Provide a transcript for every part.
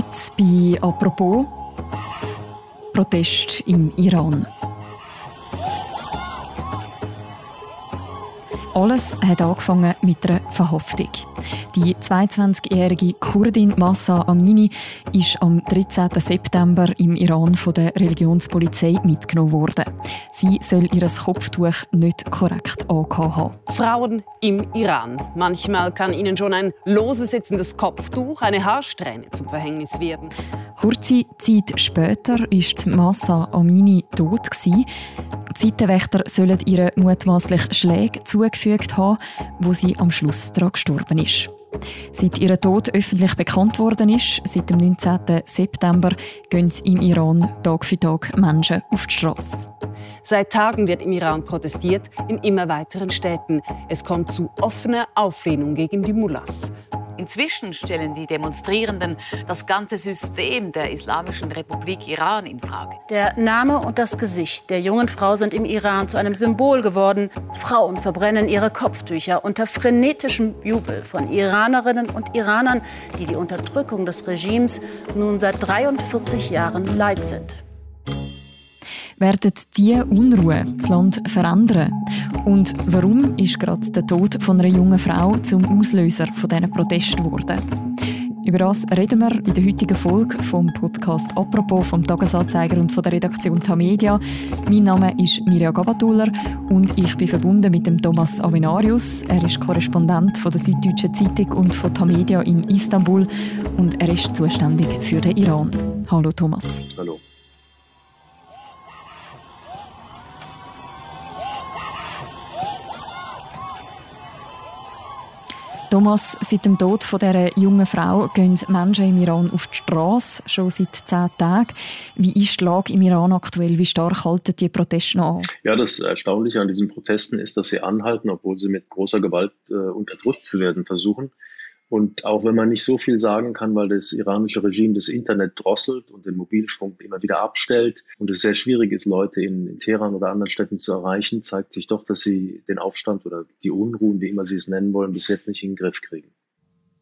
Heute bei «Apropos» Protest im Iran. Alles hat angefangen mit einer Verhaftung. Die 22-jährige Kurdin Massa Amini ist am 13. September im Iran von der Religionspolizei mitgenommen worden. Sie soll ihr Kopftuch nicht korrekt angehabt haben. Frauen im Iran. Manchmal kann ihnen schon ein lose sitzendes Kopftuch eine Haarsträhne zum Verhängnis werden. Kurze Zeit später ist Massa Amini tot. Die Seitenwächter sollen ihr mutmaßlich Schläge zugefügt haben, wo sie am Schluss daran gestorben ist. Seit ihr Tod öffentlich bekannt worden ist, seit dem 19. September gehen im Iran Tag für Tag Menschen auf die Straße. Seit Tagen wird im Iran protestiert, in immer weiteren Städten. Es kommt zu offener Auflehnung gegen die Mullahs. Inzwischen stellen die Demonstrierenden das ganze System der Islamischen Republik Iran in Frage. Der Name und das Gesicht der jungen Frau sind im Iran zu einem Symbol geworden. Frauen verbrennen ihre Kopftücher unter frenetischem Jubel von Iranerinnen und Iranern, die die Unterdrückung des Regimes nun seit 43 Jahren leid sind werden die Unruhe das Land verändern? Und warum ist gerade der Tod von einer jungen Frau zum Auslöser von diesen geworden? Über das reden wir in der heutigen Folge vom Podcast «Apropos» vom Tagesanzeiger und von der Redaktion Tamedia. Mein Name ist Mirja Gabatuller und ich bin verbunden mit dem Thomas Avenarius. Er ist Korrespondent von der Süddeutschen Zeitung und von Tamedia in Istanbul und er ist zuständig für den Iran. Hallo Thomas. Hallo. Thomas, seit dem Tod von dieser jungen Frau gehen Menschen im Iran auf die Straße, schon seit zehn Tagen. Wie ist die Lage im Iran aktuell? Wie stark halten die Proteste noch an? Ja, das Erstaunliche an diesen Protesten ist, dass sie anhalten, obwohl sie mit großer Gewalt äh, unterdrückt zu werden versuchen. Und auch wenn man nicht so viel sagen kann, weil das iranische Regime das Internet drosselt und den Mobilfunk immer wieder abstellt und es sehr schwierig ist, Leute in, in Teheran oder anderen Städten zu erreichen, zeigt sich doch, dass sie den Aufstand oder die Unruhen, wie immer sie es nennen wollen, bis jetzt nicht in den Griff kriegen.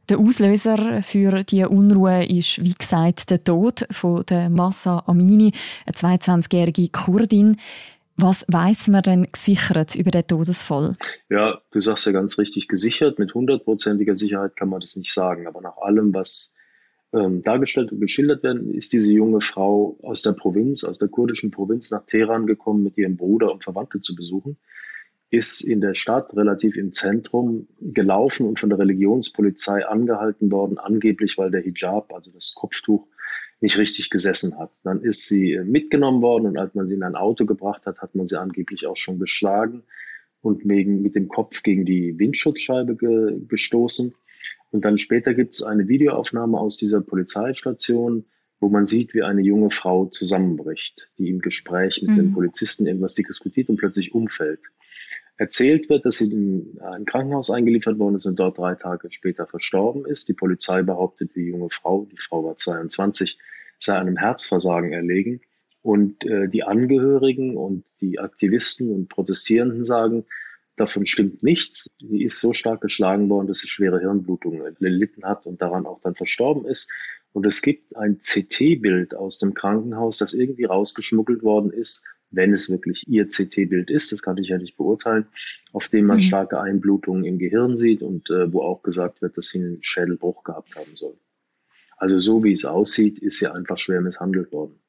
Der Auslöser für die Unruhe ist, wie gesagt, der Tod von der Massa Amini, eine 22-jährige Kurdin. Was weiß man denn gesichert über den Todesfall? Ja, du sagst ja ganz richtig gesichert. Mit hundertprozentiger Sicherheit kann man das nicht sagen. Aber nach allem, was ähm, dargestellt und geschildert werden, ist diese junge Frau aus der Provinz, aus der kurdischen Provinz nach Teheran gekommen mit ihrem Bruder, um Verwandte zu besuchen, ist in der Stadt relativ im Zentrum gelaufen und von der Religionspolizei angehalten worden, angeblich weil der Hijab, also das Kopftuch, nicht richtig gesessen hat. Dann ist sie äh, mitgenommen worden und als man sie in ein Auto gebracht hat, hat man sie angeblich auch schon geschlagen und mit dem Kopf gegen die Windschutzscheibe ge, gestoßen. Und dann später gibt es eine Videoaufnahme aus dieser Polizeistation, wo man sieht, wie eine junge Frau zusammenbricht, die im Gespräch mit mhm. den Polizisten irgendwas diskutiert und plötzlich umfällt. Erzählt wird, dass sie in ein Krankenhaus eingeliefert worden ist und dort drei Tage später verstorben ist. Die Polizei behauptet, die junge Frau, die Frau war 22, sei einem Herzversagen erlegen. Und äh, die Angehörigen und die Aktivisten und Protestierenden sagen, davon stimmt nichts. Sie ist so stark geschlagen worden, dass sie schwere Hirnblutungen erlitten hat und daran auch dann verstorben ist. Und es gibt ein CT-Bild aus dem Krankenhaus, das irgendwie rausgeschmuggelt worden ist, wenn es wirklich ihr CT-Bild ist, das kann ich ja nicht beurteilen, auf dem man mhm. starke Einblutungen im Gehirn sieht und äh, wo auch gesagt wird, dass sie einen Schädelbruch gehabt haben soll. Also so wie es aussieht, ist sie einfach schwer misshandelt worden.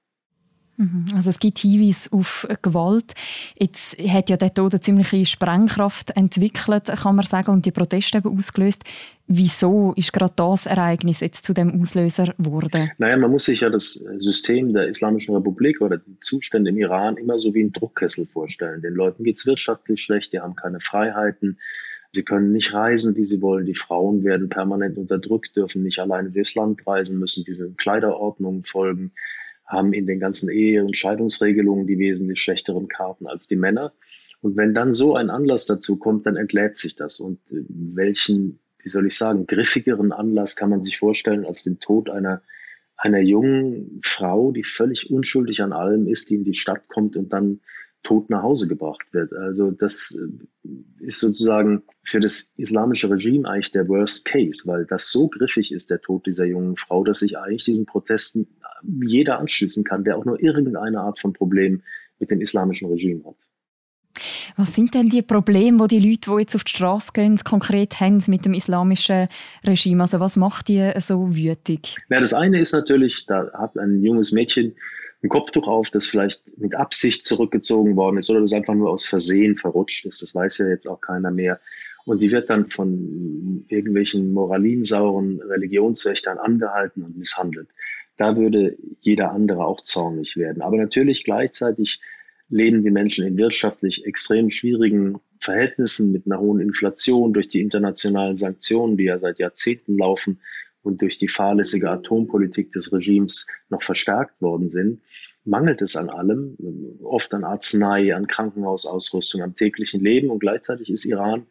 Mhm. Also es gibt Hinweise auf Gewalt. Jetzt hat ja der Tod eine ziemliche Sprengkraft entwickelt, kann man sagen, und die Proteste eben ausgelöst. Wieso ist gerade das Ereignis jetzt zu dem Auslöser geworden? Naja, man muss sich ja das System der Islamischen Republik oder die Zustände im Iran immer so wie ein Druckkessel vorstellen. Den Leuten geht es wirtschaftlich schlecht, die haben keine Freiheiten. Sie können nicht reisen, wie sie wollen. Die Frauen werden permanent unterdrückt, dürfen nicht alleine durchs Land reisen, müssen diesen Kleiderordnungen folgen haben in den ganzen Ehe- und Scheidungsregelungen die wesentlich schlechteren Karten als die Männer. Und wenn dann so ein Anlass dazu kommt, dann entlädt sich das. Und äh, welchen, wie soll ich sagen, griffigeren Anlass kann man sich vorstellen als den Tod einer, einer jungen Frau, die völlig unschuldig an allem ist, die in die Stadt kommt und dann tot nach Hause gebracht wird. Also das äh, ist sozusagen für das islamische Regime eigentlich der Worst Case, weil das so griffig ist, der Tod dieser jungen Frau, dass sich eigentlich diesen Protesten jeder anschließen kann, der auch nur irgendeine Art von Problem mit dem islamischen Regime hat. Was sind denn die Probleme, die die Leute, die jetzt auf die Straße gehen, konkret haben mit dem islamischen Regime? Also was macht die so wütig? Ja, das eine ist natürlich, da hat ein junges Mädchen ein Kopftuch auf, das vielleicht mit Absicht zurückgezogen worden ist oder das einfach nur aus Versehen verrutscht ist. Das weiß ja jetzt auch keiner mehr. Und die wird dann von irgendwelchen moralinsauren Religionswächtern angehalten und misshandelt. Da würde jeder andere auch zornig werden. Aber natürlich gleichzeitig leben die Menschen in wirtschaftlich extrem schwierigen Verhältnissen mit einer hohen Inflation durch die internationalen Sanktionen, die ja seit Jahrzehnten laufen und durch die fahrlässige Atompolitik des Regimes noch verstärkt worden sind, mangelt es an allem, oft an Arznei, an Krankenhausausrüstung, am täglichen Leben und gleichzeitig ist Iran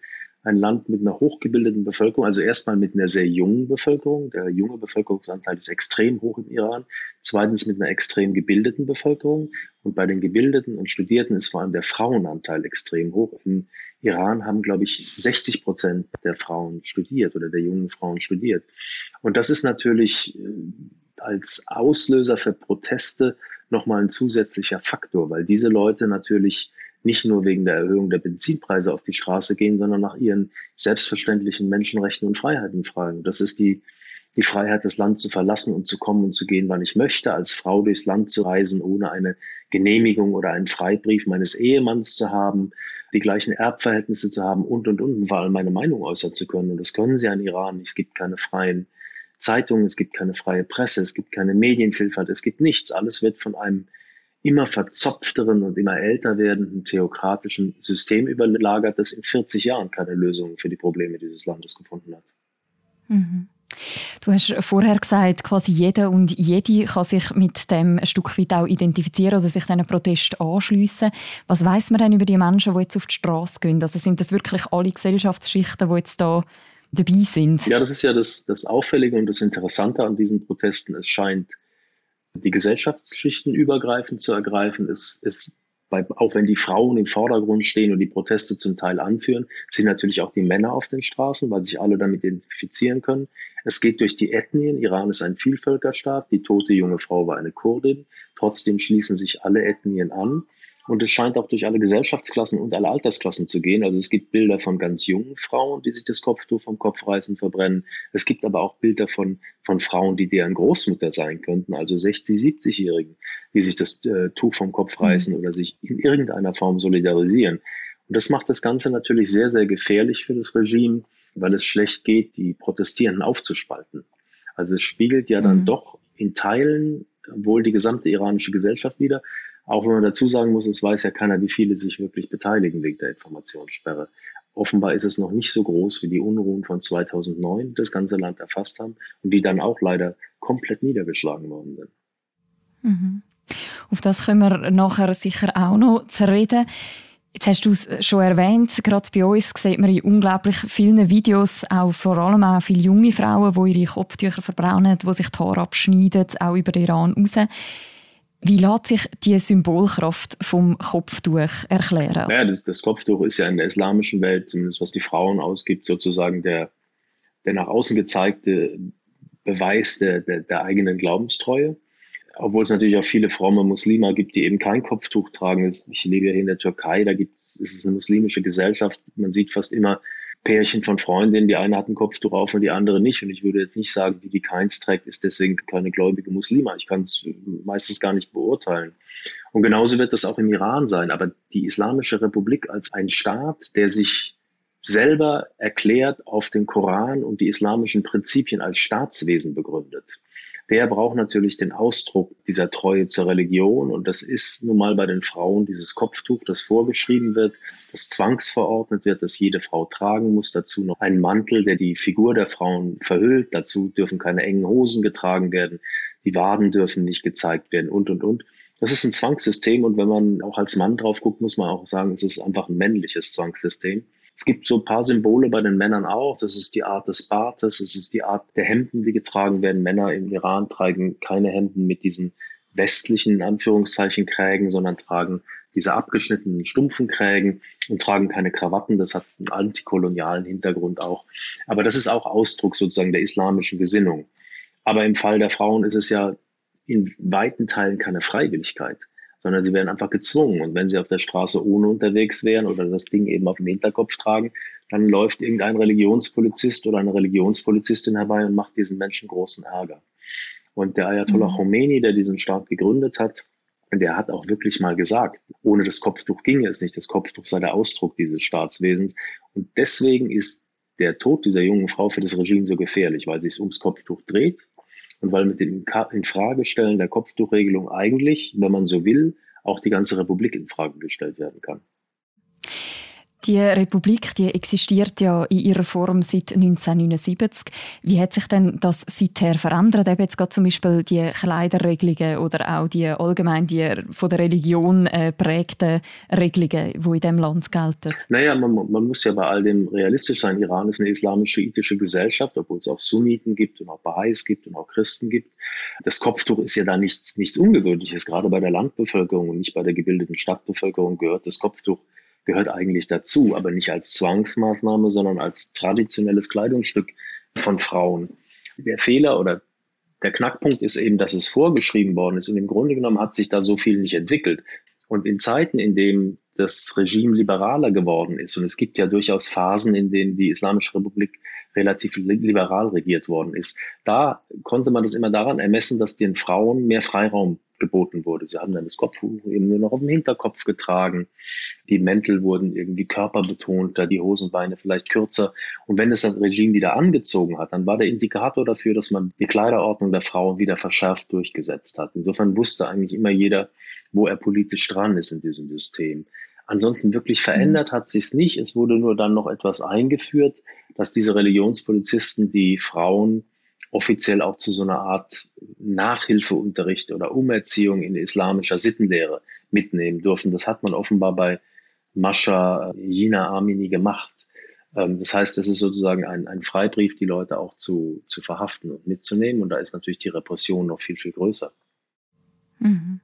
ein Land mit einer hochgebildeten Bevölkerung, also erstmal mit einer sehr jungen Bevölkerung. Der junge Bevölkerungsanteil ist extrem hoch im Iran. Zweitens mit einer extrem gebildeten Bevölkerung. Und bei den Gebildeten und Studierten ist vor allem der Frauenanteil extrem hoch. Im Iran haben, glaube ich, 60 Prozent der Frauen studiert oder der jungen Frauen studiert. Und das ist natürlich äh, als Auslöser für Proteste nochmal ein zusätzlicher Faktor, weil diese Leute natürlich nicht nur wegen der Erhöhung der Benzinpreise auf die Straße gehen, sondern nach ihren selbstverständlichen Menschenrechten und Freiheiten fragen. Das ist die, die Freiheit, das Land zu verlassen und zu kommen und zu gehen, wann ich möchte, als Frau durchs Land zu reisen, ohne eine Genehmigung oder einen Freibrief meines Ehemanns zu haben, die gleichen Erbverhältnisse zu haben und, und, und, vor allem meine Meinung äußern zu können. Und das können sie an Iran. Es gibt keine freien Zeitungen, es gibt keine freie Presse, es gibt keine Medienvielfalt, es gibt nichts. Alles wird von einem immer verzopfteren und immer älter werdenden theokratischen System überlagert, das in 40 Jahren keine Lösung für die Probleme dieses Landes gefunden hat. Mhm. Du hast vorher gesagt, quasi jeder und jede kann sich mit dem ein Stück weit auch identifizieren oder sich diesen Protest anschliessen. Was weiß man denn über die Menschen, die jetzt auf die Straße gehen? Also sind das wirklich alle Gesellschaftsschichten, die jetzt da dabei sind? Ja, das ist ja das, das Auffällige und das Interessante an diesen Protesten. Es scheint die Gesellschaftsschichten übergreifend zu ergreifen. Es ist bei, auch wenn die Frauen im Vordergrund stehen und die Proteste zum Teil anführen, sind natürlich auch die Männer auf den Straßen, weil sich alle damit identifizieren können. Es geht durch die Ethnien. Iran ist ein Vielvölkerstaat. Die tote junge Frau war eine Kurdin. Trotzdem schließen sich alle Ethnien an. Und es scheint auch durch alle Gesellschaftsklassen und alle Altersklassen zu gehen. Also es gibt Bilder von ganz jungen Frauen, die sich das Kopftuch vom Kopf reißen, verbrennen. Es gibt aber auch Bilder von, von Frauen, die deren Großmutter sein könnten, also 60-, 70-Jährigen, die sich das äh, Tuch vom Kopf mhm. reißen oder sich in irgendeiner Form solidarisieren. Und das macht das Ganze natürlich sehr, sehr gefährlich für das Regime, weil es schlecht geht, die Protestierenden aufzuspalten. Also es spiegelt ja dann mhm. doch in Teilen wohl die gesamte iranische Gesellschaft wieder, auch wenn man dazu sagen muss, es weiß ja keiner, wie viele sich wirklich beteiligen wegen der Informationssperre. Offenbar ist es noch nicht so groß wie die Unruhen von 2009, das ganze Land erfasst haben und die dann auch leider komplett niedergeschlagen worden sind. Mhm. Auf das können wir nachher sicher auch noch zu reden. Jetzt hast du es schon erwähnt, gerade bei uns sieht man in unglaublich vielen Videos auch vor allem auch viele junge Frauen, die ihre Kopftücher verbraunen, die sich die Haare abschneiden, auch über den Iran raus. Wie lässt sich die Symbolkraft vom Kopftuch erklären? Ja, das, das, Kopftuch ist ja in der islamischen Welt, zumindest was die Frauen ausgibt, sozusagen der, der nach außen gezeigte Beweis der, der, der eigenen Glaubenstreue. Obwohl es natürlich auch viele fromme Muslime gibt, die eben kein Kopftuch tragen. Ich lebe ja hier in der Türkei, da gibt es, es ist eine muslimische Gesellschaft. Man sieht fast immer Pärchen von Freundinnen, die eine hat ein Kopftuch auf und die andere nicht. Und ich würde jetzt nicht sagen, die, die keins trägt, ist deswegen keine gläubige Muslima. Ich kann es meistens gar nicht beurteilen. Und genauso wird das auch im Iran sein. Aber die Islamische Republik als ein Staat, der sich selber erklärt auf den Koran und die islamischen Prinzipien als Staatswesen begründet der braucht natürlich den Ausdruck dieser Treue zur Religion. Und das ist nun mal bei den Frauen dieses Kopftuch, das vorgeschrieben wird, das zwangsverordnet wird, dass jede Frau tragen muss. Dazu noch ein Mantel, der die Figur der Frauen verhüllt. Dazu dürfen keine engen Hosen getragen werden. Die Waden dürfen nicht gezeigt werden und, und, und. Das ist ein Zwangssystem. Und wenn man auch als Mann drauf guckt, muss man auch sagen, es ist einfach ein männliches Zwangssystem. Es gibt so ein paar Symbole bei den Männern auch. Das ist die Art des Bartes, es ist die Art der Hemden, die getragen werden. Männer im Iran tragen keine Hemden mit diesen westlichen, in Anführungszeichen, Krägen, sondern tragen diese abgeschnittenen stumpfen Krägen und tragen keine Krawatten. Das hat einen antikolonialen Hintergrund auch. Aber das ist auch Ausdruck sozusagen der islamischen Gesinnung. Aber im Fall der Frauen ist es ja in weiten Teilen keine Freiwilligkeit, sondern sie werden einfach gezwungen. Und wenn sie auf der Straße ohne unterwegs wären oder das Ding eben auf dem Hinterkopf tragen, dann läuft irgendein Religionspolizist oder eine Religionspolizistin herbei und macht diesen Menschen großen Ärger. Und der Ayatollah mhm. Khomeini, der diesen Staat gegründet hat, der hat auch wirklich mal gesagt, ohne das Kopftuch ginge es nicht. Das Kopftuch sei der Ausdruck dieses Staatswesens. Und deswegen ist der Tod dieser jungen Frau für das Regime so gefährlich, weil sie es ums Kopftuch dreht und weil mit dem Infragestellen der Kopftuchregelung eigentlich, wenn man so will, auch die ganze Republik in Frage gestellt werden kann. Die Republik, die existiert ja in ihrer Form seit 1979. Wie hat sich denn das seither verändert? Eben jetzt gerade zum Beispiel die Kleiderregelungen oder auch die allgemein die von der Religion äh, prägten Regelungen, die in diesem Land gelten? Naja, man, man muss ja bei all dem realistisch sein. Iran ist eine islamisch-schiitische Gesellschaft, obwohl es auch Sunniten gibt und auch Baha'is gibt und auch Christen gibt. Das Kopftuch ist ja da nichts, nichts Ungewöhnliches. Gerade bei der Landbevölkerung und nicht bei der gebildeten Stadtbevölkerung gehört das Kopftuch gehört eigentlich dazu, aber nicht als Zwangsmaßnahme, sondern als traditionelles Kleidungsstück von Frauen. Der Fehler oder der Knackpunkt ist eben, dass es vorgeschrieben worden ist und im Grunde genommen hat sich da so viel nicht entwickelt. Und in Zeiten, in denen das Regime liberaler geworden ist, und es gibt ja durchaus Phasen, in denen die Islamische Republik relativ liberal regiert worden ist, da konnte man das immer daran ermessen, dass den Frauen mehr Freiraum geboten wurde. Sie haben dann das Kopftuch eben nur noch auf dem Hinterkopf getragen. Die Mäntel wurden irgendwie körperbetonter, die Hosenbeine vielleicht kürzer. Und wenn es das Regime wieder angezogen hat, dann war der Indikator dafür, dass man die Kleiderordnung der Frauen wieder verschärft durchgesetzt hat. Insofern wusste eigentlich immer jeder, wo er politisch dran ist in diesem System. Ansonsten wirklich verändert hat sich's nicht. Es wurde nur dann noch etwas eingeführt, dass diese Religionspolizisten die Frauen offiziell auch zu so einer Art Nachhilfeunterricht oder Umerziehung in islamischer Sittenlehre mitnehmen dürfen. Das hat man offenbar bei Mascha Jina Amini gemacht. Ähm, das heißt, das ist sozusagen ein, ein Freibrief, die Leute auch zu, zu verhaften und mitzunehmen. Und da ist natürlich die Repression noch viel, viel größer. Mhm.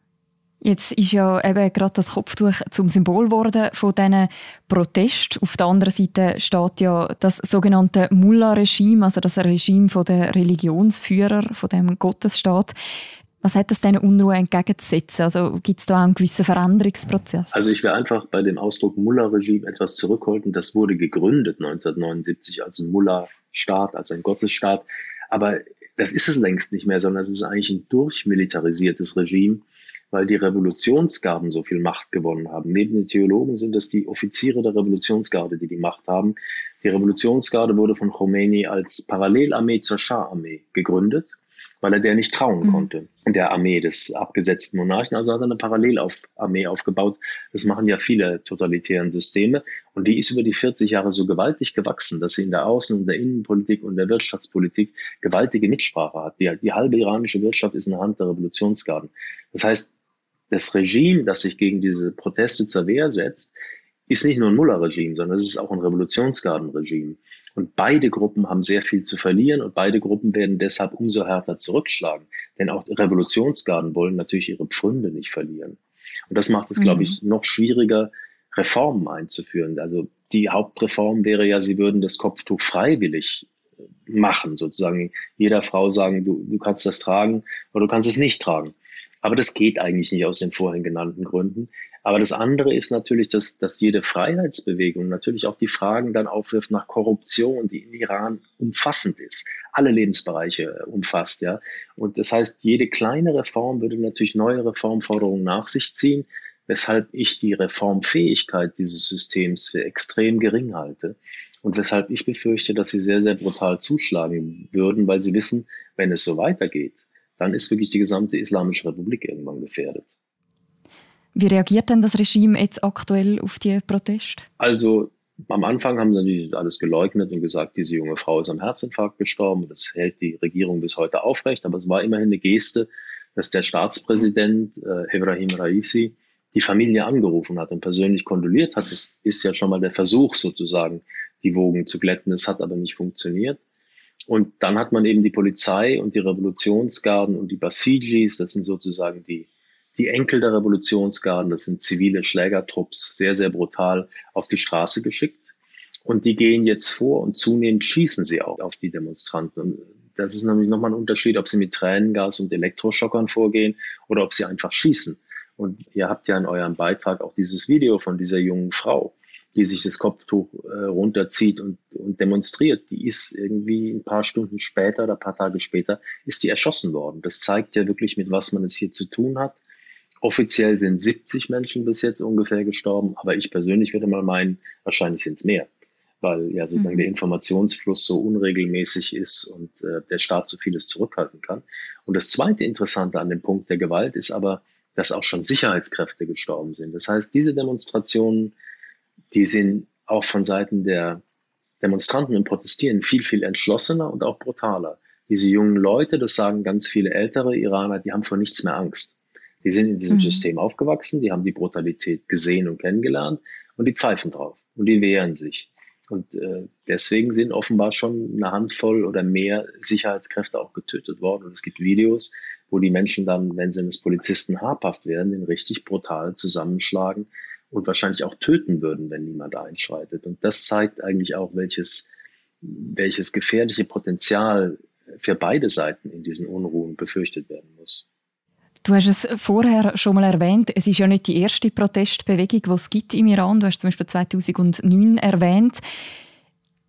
Jetzt ist ja eben gerade das Kopftuch zum Symbol geworden von diesen Protest. Auf der anderen Seite steht ja das sogenannte Mullah-Regime, also das Regime der Religionsführer von dem Gottesstaat. Was hat das diesen Unruhe entgegenzusetzen? Also gibt es da auch einen gewissen Veränderungsprozess? Also ich will einfach bei dem Ausdruck Mullah-Regime etwas zurückhalten. Das wurde gegründet 1979 als ein Mullah-Staat, als ein Gottesstaat. Aber das ist es längst nicht mehr, sondern es ist eigentlich ein durchmilitarisiertes Regime, weil die Revolutionsgarden so viel Macht gewonnen haben. Neben den Theologen sind es die Offiziere der Revolutionsgarde, die die Macht haben. Die Revolutionsgarde wurde von Khomeini als Parallelarmee zur Schah-Armee gegründet, weil er der nicht trauen mhm. konnte, der Armee des abgesetzten Monarchen. Also hat er eine Parallelarmee aufgebaut. Das machen ja viele totalitären Systeme. Und die ist über die 40 Jahre so gewaltig gewachsen, dass sie in der Außen- und der Innenpolitik und der Wirtschaftspolitik gewaltige Mitsprache hat. Die, die halbe iranische Wirtschaft ist in der Hand der Revolutionsgarden. Das heißt, das Regime, das sich gegen diese Proteste zur Wehr setzt, ist nicht nur ein Mullah-Regime, sondern es ist auch ein Revolutionsgarden-Regime. Und beide Gruppen haben sehr viel zu verlieren und beide Gruppen werden deshalb umso härter zurückschlagen. Denn auch Revolutionsgarden wollen natürlich ihre Pfründe nicht verlieren. Und das macht es, mhm. glaube ich, noch schwieriger, Reformen einzuführen. Also die Hauptreform wäre ja, sie würden das Kopftuch freiwillig machen, sozusagen jeder Frau sagen, du, du kannst das tragen oder du kannst es nicht tragen. Aber das geht eigentlich nicht aus den vorhin genannten Gründen. Aber das andere ist natürlich, dass, dass jede Freiheitsbewegung natürlich auch die Fragen dann aufwirft nach Korruption, die im Iran umfassend ist, alle Lebensbereiche umfasst, ja. Und das heißt, jede kleine Reform würde natürlich neue Reformforderungen nach sich ziehen, weshalb ich die Reformfähigkeit dieses Systems für extrem gering halte. Und weshalb ich befürchte, dass sie sehr, sehr brutal zuschlagen würden, weil sie wissen, wenn es so weitergeht, dann ist wirklich die gesamte Islamische Republik irgendwann gefährdet. Wie reagiert denn das Regime jetzt aktuell auf die Proteste? Also am Anfang haben sie natürlich alles geleugnet und gesagt, diese junge Frau ist am Herzinfarkt gestorben. Das hält die Regierung bis heute aufrecht. Aber es war immerhin eine Geste, dass der Staatspräsident äh, Ibrahim Raisi die Familie angerufen hat und persönlich kondoliert hat. Das ist ja schon mal der Versuch sozusagen, die Wogen zu glätten. Es hat aber nicht funktioniert. Und dann hat man eben die Polizei und die Revolutionsgarden und die Basijis, das sind sozusagen die, die Enkel der Revolutionsgarden, das sind zivile Schlägertrupps, sehr, sehr brutal auf die Straße geschickt. Und die gehen jetzt vor und zunehmend schießen sie auch auf die Demonstranten. Und das ist nämlich nochmal ein Unterschied, ob sie mit Tränengas und Elektroschockern vorgehen oder ob sie einfach schießen. Und ihr habt ja in eurem Beitrag auch dieses Video von dieser jungen Frau, die sich das Kopftuch äh, runterzieht und, und demonstriert. Die ist irgendwie ein paar Stunden später oder ein paar Tage später, ist die erschossen worden. Das zeigt ja wirklich, mit was man es hier zu tun hat. Offiziell sind 70 Menschen bis jetzt ungefähr gestorben, aber ich persönlich würde mal meinen, wahrscheinlich sind es mehr weil ja sozusagen mhm. der Informationsfluss so unregelmäßig ist und äh, der Staat so vieles zurückhalten kann. Und das zweite Interessante an dem Punkt der Gewalt ist aber, dass auch schon Sicherheitskräfte gestorben sind. Das heißt, diese Demonstrationen, die sind auch von Seiten der Demonstranten und Protestieren viel, viel entschlossener und auch brutaler. Diese jungen Leute, das sagen ganz viele ältere Iraner, die haben vor nichts mehr Angst. Die sind in diesem mhm. System aufgewachsen, die haben die Brutalität gesehen und kennengelernt und die pfeifen drauf und die wehren sich. Und äh, deswegen sind offenbar schon eine Handvoll oder mehr Sicherheitskräfte auch getötet worden. Und es gibt Videos, wo die Menschen dann, wenn sie eines Polizisten habhaft werden, den richtig brutal zusammenschlagen und wahrscheinlich auch töten würden, wenn niemand einschreitet. Und das zeigt eigentlich auch, welches, welches gefährliche Potenzial für beide Seiten in diesen Unruhen befürchtet werden muss. Du hast es vorher schon mal erwähnt, es ist ja nicht die erste Protestbewegung, die es gibt im Iran. Du hast zum Beispiel 2009 erwähnt.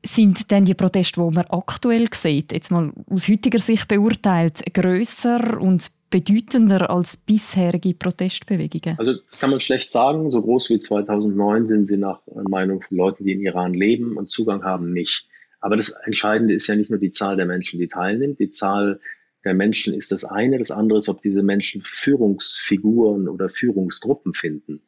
Sind denn die Proteste, die man aktuell sieht, jetzt mal aus heutiger Sicht beurteilt, größer und bedeutender als bisherige Protestbewegungen? Also das kann man schlecht sagen. So groß wie 2009 sind sie nach Meinung von Leuten, die in Iran leben und Zugang haben, nicht. Aber das Entscheidende ist ja nicht nur die Zahl der Menschen, die teilnimmt, die Zahl der Menschen ist das eine. Das andere ist, ob diese Menschen Führungsfiguren oder Führungsgruppen finden.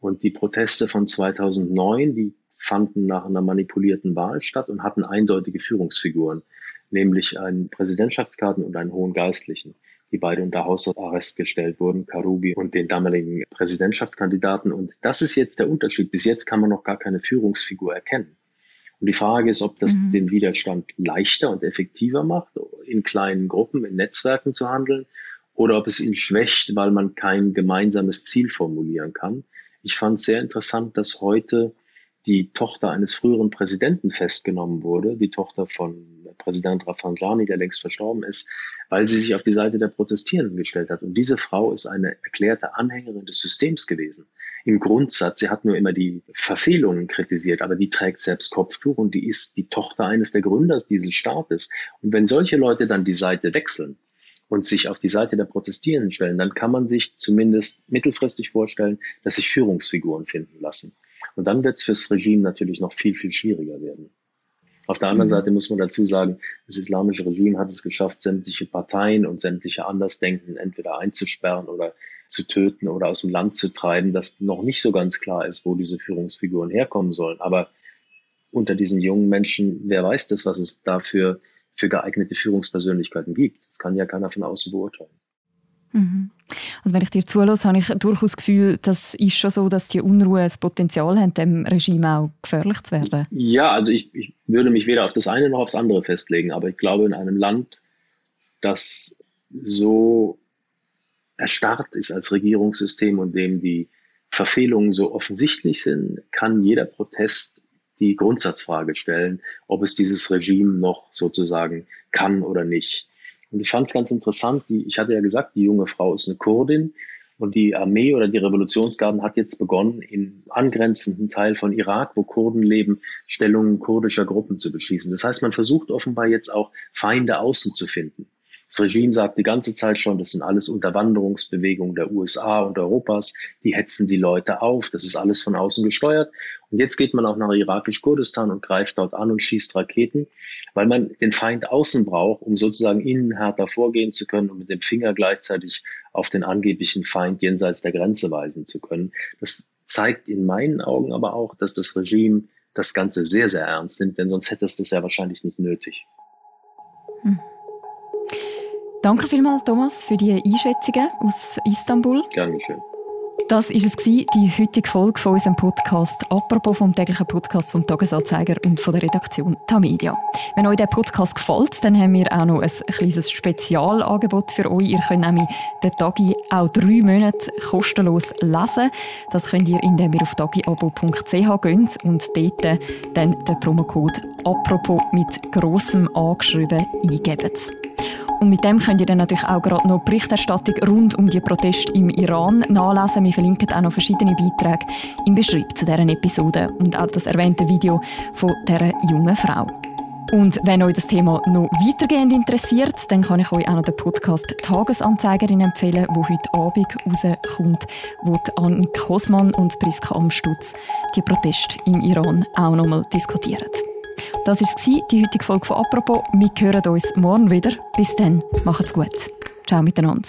Und die Proteste von 2009, die fanden nach einer manipulierten Wahl statt und hatten eindeutige Führungsfiguren, nämlich einen Präsidentschaftskarten und einen hohen Geistlichen, die beide unter Hausarrest gestellt wurden, Karubi und den damaligen Präsidentschaftskandidaten. Und das ist jetzt der Unterschied. Bis jetzt kann man noch gar keine Führungsfigur erkennen. Und die Frage ist, ob das mhm. den Widerstand leichter und effektiver macht, in kleinen Gruppen, in Netzwerken zu handeln, oder ob es ihn schwächt, weil man kein gemeinsames Ziel formulieren kann. Ich fand es sehr interessant, dass heute die Tochter eines früheren Präsidenten festgenommen wurde, die Tochter von Präsident Rafsanjani, der längst verstorben ist, weil sie sich auf die Seite der Protestierenden gestellt hat. Und diese Frau ist eine erklärte Anhängerin des Systems gewesen im Grundsatz. Sie hat nur immer die Verfehlungen kritisiert, aber die trägt selbst Kopftuch und die ist die Tochter eines der Gründer dieses Staates. Und wenn solche Leute dann die Seite wechseln und sich auf die Seite der Protestierenden stellen, dann kann man sich zumindest mittelfristig vorstellen, dass sich Führungsfiguren finden lassen. Und dann wird es fürs Regime natürlich noch viel, viel schwieriger werden. Auf der anderen mhm. Seite muss man dazu sagen, das islamische Regime hat es geschafft, sämtliche Parteien und sämtliche Andersdenken entweder einzusperren oder zu töten oder aus dem Land zu treiben, dass noch nicht so ganz klar ist, wo diese Führungsfiguren herkommen sollen. Aber unter diesen jungen Menschen, wer weiß das, was es dafür für geeignete Führungspersönlichkeiten gibt. Das kann ja keiner von außen beurteilen. Mhm. Also wenn ich dir zulasse, habe ich durchaus das Gefühl, das ist schon so, dass die Unruhe das Potenzial haben, dem Regime auch gefährlich zu werden. Ja, also ich, ich würde mich weder auf das eine noch aufs andere festlegen, aber ich glaube, in einem Land, das so erstarrt ist als Regierungssystem und dem die Verfehlungen so offensichtlich sind, kann jeder Protest die Grundsatzfrage stellen, ob es dieses Regime noch sozusagen kann oder nicht. Und ich fand es ganz interessant, die, ich hatte ja gesagt, die junge Frau ist eine Kurdin und die Armee oder die Revolutionsgarden hat jetzt begonnen, in angrenzenden Teil von Irak, wo Kurden leben, Stellungen kurdischer Gruppen zu beschießen. Das heißt, man versucht offenbar jetzt auch Feinde außen zu finden. Das Regime sagt die ganze Zeit schon, das sind alles Unterwanderungsbewegungen der USA und Europas, die hetzen die Leute auf, das ist alles von außen gesteuert. Und jetzt geht man auch nach irakisch-Kurdistan und greift dort an und schießt Raketen, weil man den Feind außen braucht, um sozusagen innen härter vorgehen zu können und mit dem Finger gleichzeitig auf den angeblichen Feind jenseits der Grenze weisen zu können. Das zeigt in meinen Augen aber auch, dass das Regime das Ganze sehr, sehr ernst nimmt, denn sonst hätte es das ja wahrscheinlich nicht nötig. Hm. Danke vielmals, Thomas, für die Einschätzungen aus Istanbul. Dankeschön. Das war es, die heutige Folge von unserem Podcast «Apropos» vom täglichen Podcast vom Tagesanzeiger und von der Redaktion Tamedia. Wenn euch der Podcast gefällt, dann haben wir auch noch ein kleines Spezialangebot für euch. Ihr könnt nämlich den Tagi auch drei Monate kostenlos lesen. Das könnt ihr, indem ihr auf tagiabo.ch geht und dort dann den Promocode «Apropos» mit grossem angeschrieben eingebt. Und mit dem könnt ihr dann natürlich auch gerade noch Berichterstattung rund um die Proteste im Iran nachlesen. Wir verlinken auch noch verschiedene Beiträge im Beschreibung zu deren Episode und auch das erwähnte Video von dieser jungen Frau. Und wenn euch das Thema noch weitergehend interessiert, dann kann ich euch auch noch den Podcast Tagesanzeigerin empfehlen, wo heute Abend rauskommt, wo Anne Kosman und Priska Amstutz die Proteste im Iran auch nochmal diskutieren. Das war die heutige Folge von «Apropos». Wir hören uns morgen wieder. Bis dann, macht's gut. Ciao miteinander.